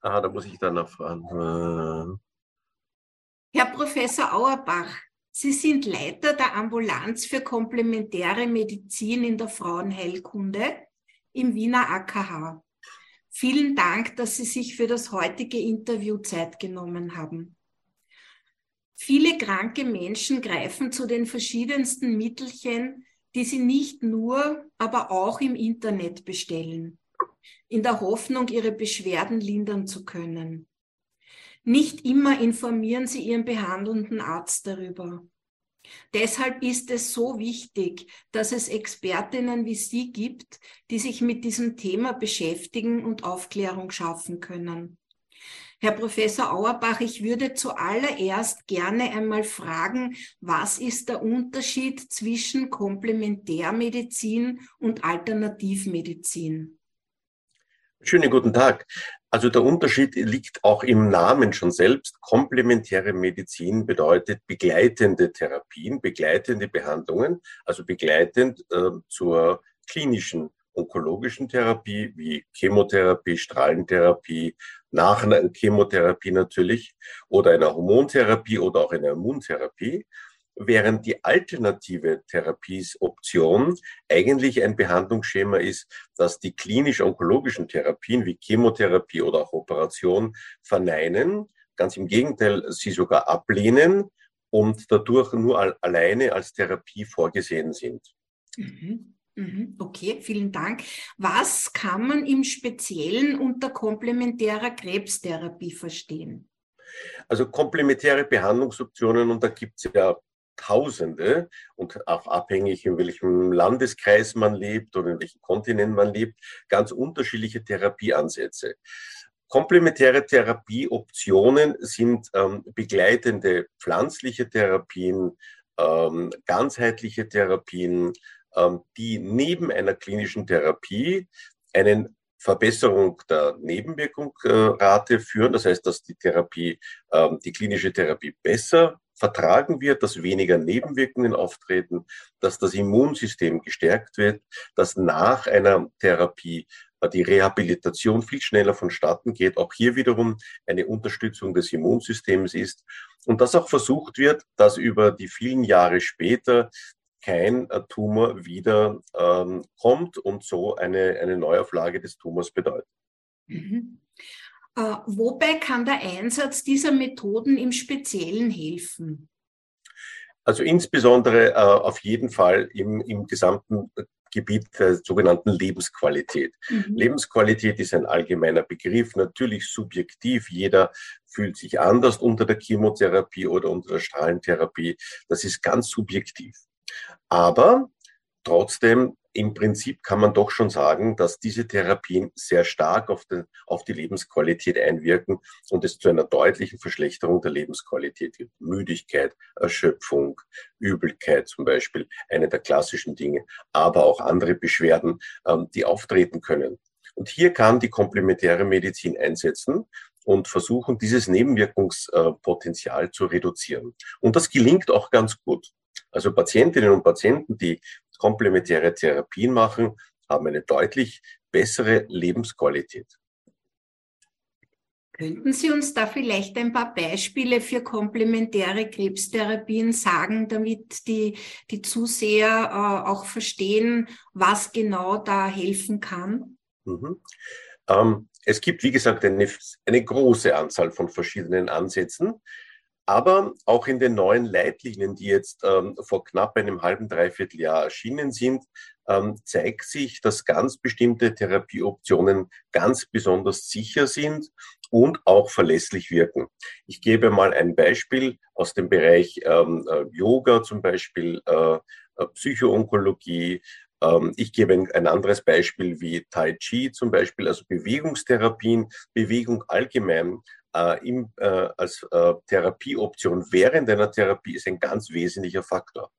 Ah, da muss ich dann erfahren. Herr Professor Auerbach, Sie sind Leiter der Ambulanz für komplementäre Medizin in der Frauenheilkunde im Wiener AKH. Vielen Dank, dass Sie sich für das heutige Interview Zeit genommen haben. Viele kranke Menschen greifen zu den verschiedensten Mittelchen, die sie nicht nur, aber auch im Internet bestellen, in der Hoffnung, ihre Beschwerden lindern zu können. Nicht immer informieren sie ihren behandelnden Arzt darüber. Deshalb ist es so wichtig, dass es Expertinnen wie Sie gibt, die sich mit diesem Thema beschäftigen und Aufklärung schaffen können. Herr Professor Auerbach, ich würde zuallererst gerne einmal fragen, was ist der Unterschied zwischen Komplementärmedizin und Alternativmedizin? Schönen guten Tag. Also der Unterschied liegt auch im Namen schon selbst. Komplementäre Medizin bedeutet begleitende Therapien, begleitende Behandlungen, also begleitend äh, zur klinischen onkologischen Therapie wie Chemotherapie, Strahlentherapie, nach Chemotherapie natürlich oder einer Hormontherapie oder auch einer Immuntherapie, während die alternative Therapiesoption eigentlich ein Behandlungsschema ist, das die klinisch-onkologischen Therapien wie Chemotherapie oder auch Operation verneinen, ganz im Gegenteil, sie sogar ablehnen und dadurch nur alleine als Therapie vorgesehen sind. Mhm. Mhm. Okay, vielen Dank. Was kann man im Speziellen unter komplementärer Krebstherapie verstehen? Also komplementäre Behandlungsoptionen, und da gibt es ja Tausende und auch abhängig, in welchem Landeskreis man lebt oder in welchem Kontinent man lebt, ganz unterschiedliche Therapieansätze. Komplementäre Therapieoptionen sind ähm, begleitende pflanzliche Therapien, ähm, ganzheitliche Therapien, ähm, die neben einer klinischen Therapie einen Verbesserung der Nebenwirkungsrate führen. Das heißt, dass die Therapie, ähm, die klinische Therapie besser vertragen wird, dass weniger Nebenwirkungen auftreten, dass das Immunsystem gestärkt wird, dass nach einer Therapie äh, die Rehabilitation viel schneller vonstatten geht, auch hier wiederum eine Unterstützung des Immunsystems ist und dass auch versucht wird, dass über die vielen Jahre später kein äh, Tumor wieder ähm, kommt und so eine, eine Neuauflage des Tumors bedeutet. Mhm. Äh, wobei kann der Einsatz dieser Methoden im Speziellen helfen? Also insbesondere äh, auf jeden Fall im, im gesamten Gebiet der sogenannten Lebensqualität. Mhm. Lebensqualität ist ein allgemeiner Begriff, natürlich subjektiv. Jeder fühlt sich anders unter der Chemotherapie oder unter der Strahlentherapie. Das ist ganz subjektiv. Aber trotzdem, im Prinzip kann man doch schon sagen, dass diese Therapien sehr stark auf, den, auf die Lebensqualität einwirken und es zu einer deutlichen Verschlechterung der Lebensqualität gibt. Müdigkeit, Erschöpfung, Übelkeit zum Beispiel, eine der klassischen Dinge, aber auch andere Beschwerden, ähm, die auftreten können. Und hier kann die komplementäre Medizin einsetzen und versuchen, dieses Nebenwirkungspotenzial zu reduzieren. Und das gelingt auch ganz gut. Also Patientinnen und Patienten, die komplementäre Therapien machen, haben eine deutlich bessere Lebensqualität. Könnten Sie uns da vielleicht ein paar Beispiele für komplementäre Krebstherapien sagen, damit die, die Zuseher äh, auch verstehen, was genau da helfen kann? Mhm. Ähm, es gibt, wie gesagt, eine, eine große Anzahl von verschiedenen Ansätzen. Aber auch in den neuen Leitlinien, die jetzt ähm, vor knapp einem halben, dreiviertel Jahr erschienen sind, ähm, zeigt sich, dass ganz bestimmte Therapieoptionen ganz besonders sicher sind und auch verlässlich wirken. Ich gebe mal ein Beispiel aus dem Bereich ähm, äh, Yoga, zum Beispiel äh, äh Psychoonkologie, ähm, ich gebe ein anderes Beispiel wie Tai Chi zum Beispiel, also Bewegungstherapien, Bewegung allgemein äh, im, äh, als äh, Therapieoption während einer Therapie ist ein ganz wesentlicher Faktor.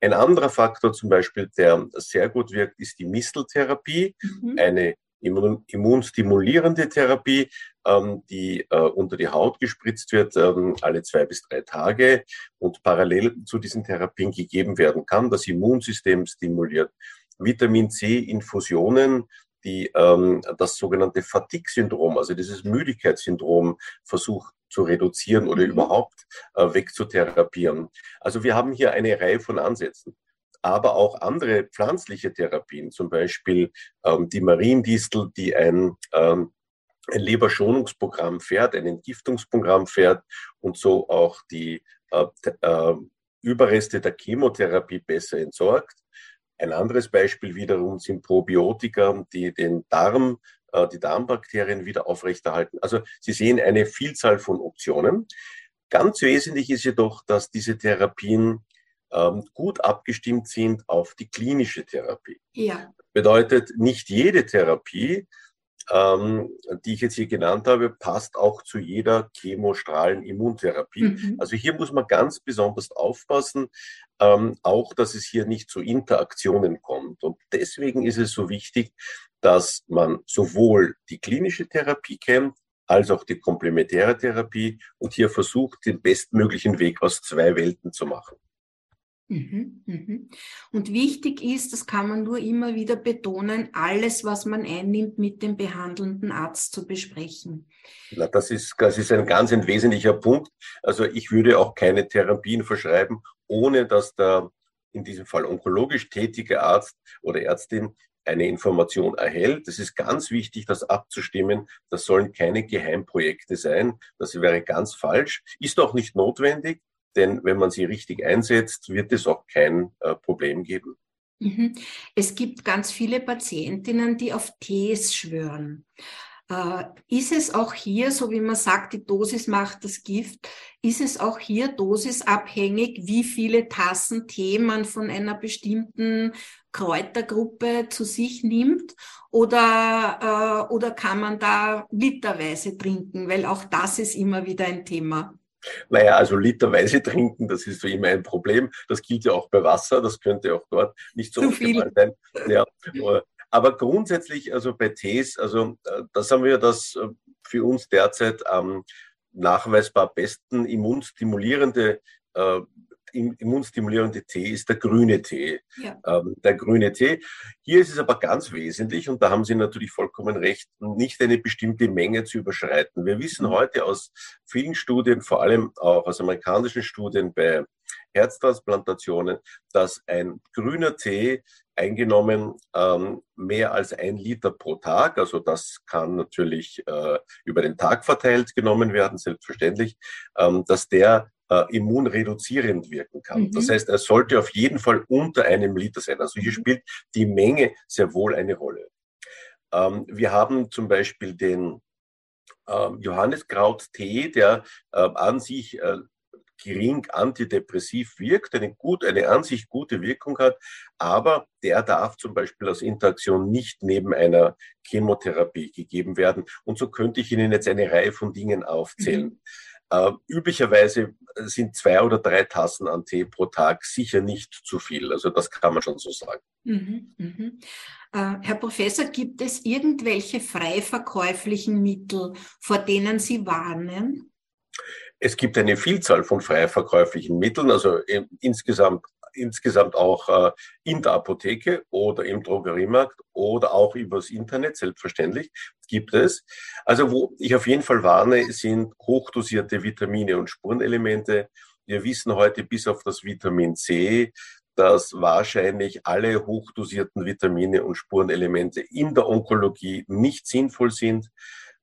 Ein anderer Faktor zum Beispiel, der sehr gut wirkt, ist die Misteltherapie, mhm. eine immun immunstimulierende Therapie, ähm, die äh, unter die Haut gespritzt wird, ähm, alle zwei bis drei Tage und parallel zu diesen Therapien gegeben werden kann. Das Immunsystem stimuliert. Vitamin C-Infusionen, die ähm, das sogenannte Fatigue-Syndrom, also dieses Müdigkeitssyndrom versucht zu reduzieren oder mhm. überhaupt äh, wegzutherapieren. Also wir haben hier eine Reihe von Ansätzen aber auch andere pflanzliche Therapien, zum Beispiel ähm, die Mariendistel, die ein, ähm, ein Leberschonungsprogramm fährt, ein Entgiftungsprogramm fährt und so auch die äh, äh, Überreste der Chemotherapie besser entsorgt. Ein anderes Beispiel wiederum sind Probiotika, die den Darm, äh, die Darmbakterien wieder aufrechterhalten. Also Sie sehen eine Vielzahl von Optionen. Ganz wesentlich ist jedoch, dass diese Therapien ähm, gut abgestimmt sind auf die klinische Therapie. Ja. Bedeutet, nicht jede Therapie, ähm, die ich jetzt hier genannt habe, passt auch zu jeder Chemostrahlen-Immuntherapie. Mhm. Also hier muss man ganz besonders aufpassen, ähm, auch dass es hier nicht zu Interaktionen kommt. Und deswegen ist es so wichtig, dass man sowohl die klinische Therapie kennt, als auch die komplementäre Therapie und hier versucht, den bestmöglichen Weg aus zwei Welten zu machen. Mhm, mhm. Und wichtig ist, das kann man nur immer wieder betonen, alles, was man einnimmt, mit dem behandelnden Arzt zu besprechen. Na, das ist, das ist ein ganz ein wesentlicher Punkt. Also ich würde auch keine Therapien verschreiben, ohne dass der in diesem Fall onkologisch tätige Arzt oder Ärztin eine Information erhält. Es ist ganz wichtig, das abzustimmen. Das sollen keine Geheimprojekte sein. Das wäre ganz falsch. Ist auch nicht notwendig. Denn wenn man sie richtig einsetzt, wird es auch kein äh, Problem geben. Mhm. Es gibt ganz viele Patientinnen, die auf Tees schwören. Äh, ist es auch hier, so wie man sagt, die Dosis macht das Gift, ist es auch hier dosisabhängig, wie viele Tassen Tee man von einer bestimmten Kräutergruppe zu sich nimmt? Oder, äh, oder kann man da literweise trinken? Weil auch das ist immer wieder ein Thema. Naja, also literweise trinken, das ist so immer ein Problem. Das gilt ja auch bei Wasser, das könnte auch dort nicht so optimal sein. Ja, aber grundsätzlich, also bei Tees, also äh, das haben wir das äh, für uns derzeit am nachweisbar besten immunstimulierende äh, immunstimulierende Tee ist der grüne Tee. Ja. Ähm, der grüne Tee. Hier ist es aber ganz wesentlich, und da haben Sie natürlich vollkommen recht, nicht eine bestimmte Menge zu überschreiten. Wir wissen mhm. heute aus vielen Studien, vor allem auch aus amerikanischen Studien bei Herztransplantationen, dass ein grüner Tee eingenommen ähm, mehr als ein Liter pro Tag. Also das kann natürlich äh, über den Tag verteilt genommen werden, selbstverständlich, ähm, dass der äh, immunreduzierend wirken kann. Mhm. Das heißt, er sollte auf jeden Fall unter einem Liter sein. Also hier mhm. spielt die Menge sehr wohl eine Rolle. Ähm, wir haben zum Beispiel den ähm, Johanniskraut-Tee, der äh, an sich äh, gering antidepressiv wirkt, eine, gut, eine an sich gute Wirkung hat, aber der darf zum Beispiel als Interaktion nicht neben einer Chemotherapie gegeben werden. Und so könnte ich Ihnen jetzt eine Reihe von Dingen aufzählen. Mhm. Äh, üblicherweise sind zwei oder drei Tassen an Tee pro Tag sicher nicht zu viel. Also das kann man schon so sagen. Mhm, mhm. Äh, Herr Professor, gibt es irgendwelche frei verkäuflichen Mittel, vor denen Sie warnen? Es gibt eine Vielzahl von frei verkäuflichen Mitteln, also insgesamt insgesamt auch äh, in der Apotheke oder im Drogeriemarkt oder auch übers Internet, selbstverständlich, gibt es. Also wo ich auf jeden Fall warne, sind hochdosierte Vitamine und Spurenelemente. Wir wissen heute bis auf das Vitamin C, dass wahrscheinlich alle hochdosierten Vitamine und Spurenelemente in der Onkologie nicht sinnvoll sind.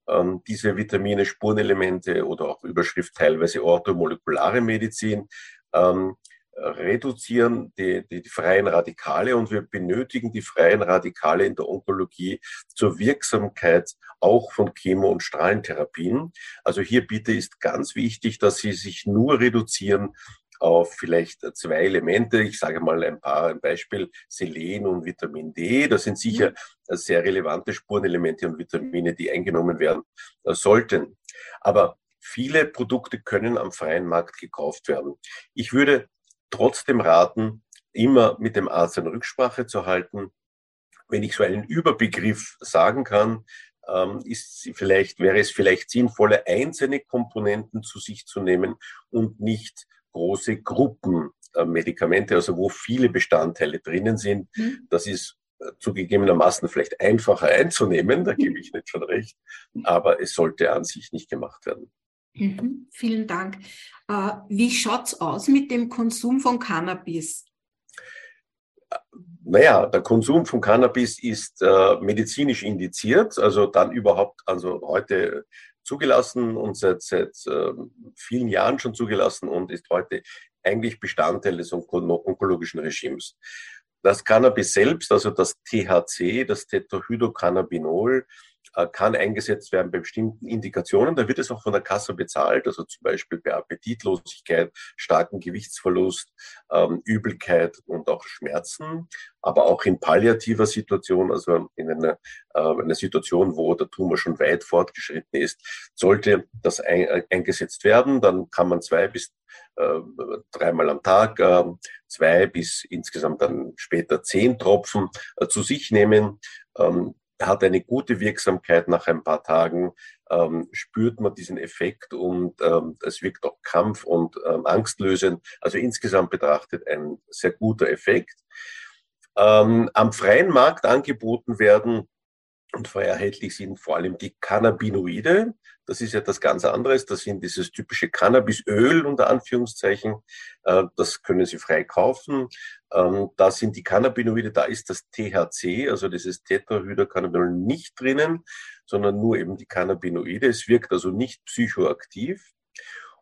Ähm, diese Vitamine, Spurenelemente oder auch Überschrift teilweise orthomolekulare Medizin ähm, reduzieren die, die, die, freien Radikale und wir benötigen die freien Radikale in der Onkologie zur Wirksamkeit auch von Chemo- und Strahlentherapien. Also hier bitte ist ganz wichtig, dass sie sich nur reduzieren auf vielleicht zwei Elemente. Ich sage mal ein paar, ein Beispiel Selen und Vitamin D. Das sind sicher mhm. sehr relevante Spurenelemente und Vitamine, die eingenommen werden sollten. Aber viele Produkte können am freien Markt gekauft werden. Ich würde trotzdem raten, immer mit dem Arzt eine Rücksprache zu halten. Wenn ich so einen Überbegriff sagen kann, ähm, ist vielleicht, wäre es vielleicht sinnvoller, einzelne Komponenten zu sich zu nehmen und nicht große Gruppen äh, Medikamente, also wo viele Bestandteile drinnen sind. Mhm. Das ist zugegebenermaßen vielleicht einfacher einzunehmen, da gebe ich nicht schon recht, aber es sollte an sich nicht gemacht werden. Mhm, vielen Dank. Äh, wie schaut es aus mit dem Konsum von Cannabis? Naja, der Konsum von Cannabis ist äh, medizinisch indiziert, also dann überhaupt, also heute zugelassen und seit, seit äh, vielen Jahren schon zugelassen und ist heute eigentlich Bestandteil des onkologischen Regimes. Das Cannabis selbst, also das THC, das Tetrahydrocannabinol, kann eingesetzt werden bei bestimmten Indikationen. Da wird es auch von der Kasse bezahlt, also zum Beispiel bei Appetitlosigkeit, starken Gewichtsverlust, ähm, Übelkeit und auch Schmerzen, aber auch in palliativer Situation, also in einer, äh, einer Situation, wo der Tumor schon weit fortgeschritten ist, sollte das äh, eingesetzt werden. Dann kann man zwei bis äh, dreimal am Tag, äh, zwei bis insgesamt dann später zehn Tropfen äh, zu sich nehmen. Ähm, hat eine gute Wirksamkeit nach ein paar Tagen, ähm, spürt man diesen Effekt und ähm, es wirkt auch kampf- und ähm, angstlösend. Also insgesamt betrachtet ein sehr guter Effekt. Ähm, am freien Markt angeboten werden und frei erhältlich sind vor allem die Cannabinoide. Das ist etwas ganz anderes. Das sind dieses typische Cannabisöl unter Anführungszeichen. Äh, das können Sie frei kaufen. Ähm, da sind die Cannabinoide, da ist das THC, also dieses Tetrahydrocannabinol nicht drinnen, sondern nur eben die Cannabinoide. Es wirkt also nicht psychoaktiv.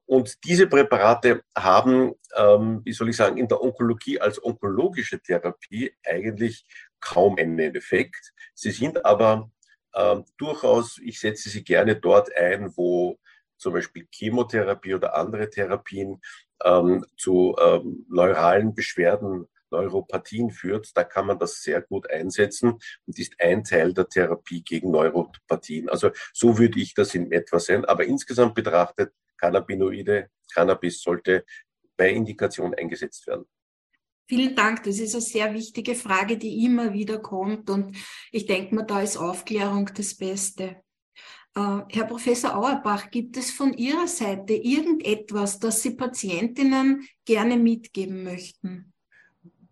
Und diese Präparate haben, ähm, wie soll ich sagen, in der Onkologie als onkologische Therapie eigentlich kaum einen Effekt. Sie sind aber ähm, durchaus, ich setze sie gerne dort ein, wo zum Beispiel Chemotherapie oder andere Therapien ähm, zu ähm, neuralen Beschwerden, Neuropathien führt. Da kann man das sehr gut einsetzen und ist ein Teil der Therapie gegen Neuropathien. Also so würde ich das in etwa sehen. Aber insgesamt betrachtet, Cannabinoide, Cannabis sollte bei Indikation eingesetzt werden. Vielen Dank. Das ist eine sehr wichtige Frage, die immer wieder kommt. Und ich denke mir, da ist Aufklärung das Beste. Uh, Herr Professor Auerbach, gibt es von Ihrer Seite irgendetwas, das Sie Patientinnen gerne mitgeben möchten?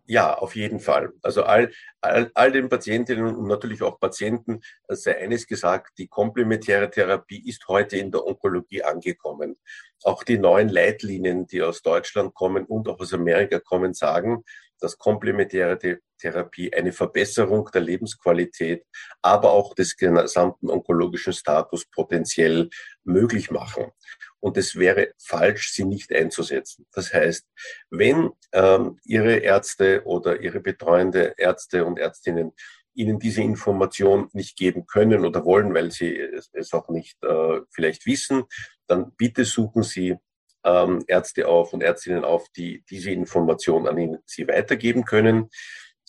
Ja, auf jeden Fall. Also all, all, all den Patientinnen und natürlich auch Patienten sei eines gesagt, die komplementäre Therapie ist heute in der Onkologie angekommen. Auch die neuen Leitlinien, die aus Deutschland kommen und auch aus Amerika kommen, sagen, dass komplementäre Therapie eine Verbesserung der Lebensqualität, aber auch des gesamten onkologischen Status potenziell möglich machen. Und es wäre falsch, sie nicht einzusetzen. Das heißt, wenn ähm, Ihre Ärzte oder Ihre betreuende Ärzte und Ärztinnen Ihnen diese Information nicht geben können oder wollen, weil Sie es auch nicht äh, vielleicht wissen, dann bitte suchen Sie ähm, Ärzte auf und Ärztinnen auf, die diese Information an Ihnen Sie weitergeben können.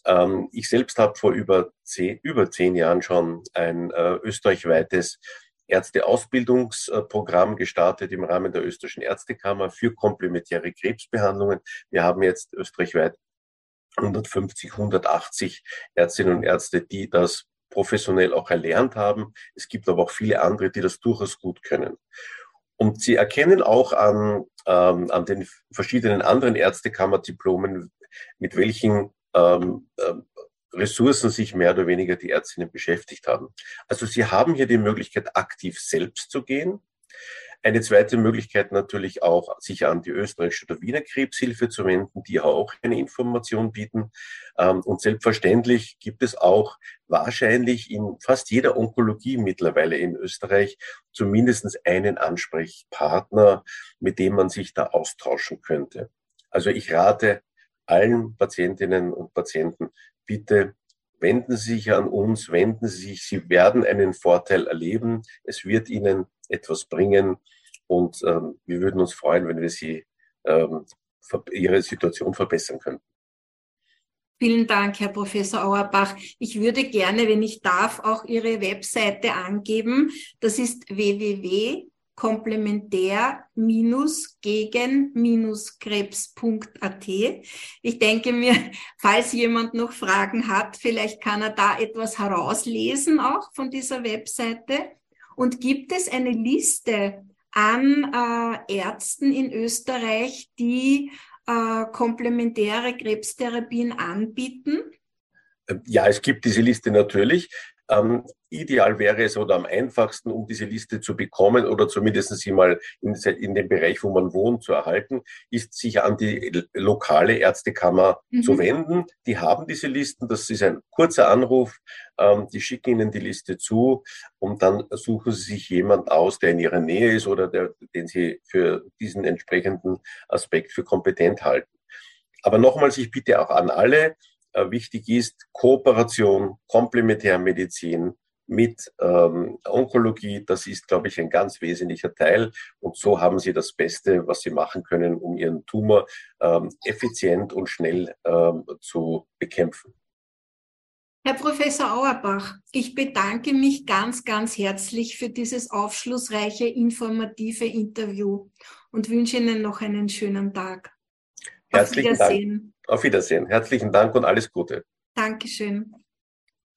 Ähm, ich selbst habe vor über zehn, über zehn Jahren schon ein äh, österreichweites Ärzteausbildungsprogramm gestartet im Rahmen der österreichischen Ärztekammer für komplementäre Krebsbehandlungen. Wir haben jetzt österreichweit 150, 180 Ärztinnen und Ärzte, die das professionell auch erlernt haben. Es gibt aber auch viele andere, die das durchaus gut können. Und sie erkennen auch an, ähm, an den verschiedenen anderen Ärztekammerdiplomen, mit welchen ähm, äh, Ressourcen sich mehr oder weniger die Ärztinnen beschäftigt haben. Also sie haben hier die Möglichkeit, aktiv selbst zu gehen. Eine zweite Möglichkeit natürlich auch, sich an die österreichische oder Wiener Krebshilfe zu wenden, die auch eine Information bieten. Ähm, und selbstverständlich gibt es auch wahrscheinlich in fast jeder Onkologie mittlerweile in Österreich zumindest einen Ansprechpartner, mit dem man sich da austauschen könnte. Also ich rate allen Patientinnen und Patienten, bitte wenden Sie sich an uns, wenden Sie sich, Sie werden einen Vorteil erleben. Es wird Ihnen etwas bringen. Und ähm, wir würden uns freuen, wenn wir Sie ähm, Ihre Situation verbessern könnten. Vielen Dank, Herr Professor Auerbach. Ich würde gerne, wenn ich darf, auch Ihre Webseite angeben. Das ist www.komplementär-gegen-krebs.at. Ich denke mir, falls jemand noch Fragen hat, vielleicht kann er da etwas herauslesen auch von dieser Webseite. Und gibt es eine Liste an äh, Ärzten in Österreich, die äh, komplementäre Krebstherapien anbieten? Ja, es gibt diese Liste natürlich. Ähm, ideal wäre es oder am einfachsten, um diese Liste zu bekommen oder zumindest sie mal in, in dem Bereich, wo man wohnt, zu erhalten, ist sich an die lokale Ärztekammer mhm. zu wenden. Die haben diese Listen. Das ist ein kurzer Anruf. Ähm, die schicken Ihnen die Liste zu und dann suchen Sie sich jemand aus, der in Ihrer Nähe ist oder der, den Sie für diesen entsprechenden Aspekt für kompetent halten. Aber nochmals, ich bitte auch an alle, wichtig ist, Kooperation, Komplementärmedizin mit ähm, Onkologie, das ist, glaube ich, ein ganz wesentlicher Teil. Und so haben Sie das Beste, was Sie machen können, um Ihren Tumor ähm, effizient und schnell ähm, zu bekämpfen. Herr Professor Auerbach, ich bedanke mich ganz, ganz herzlich für dieses aufschlussreiche, informative Interview und wünsche Ihnen noch einen schönen Tag. Herzlichen Dank. Auf Wiedersehen. Herzlichen Dank und alles Gute. Dankeschön.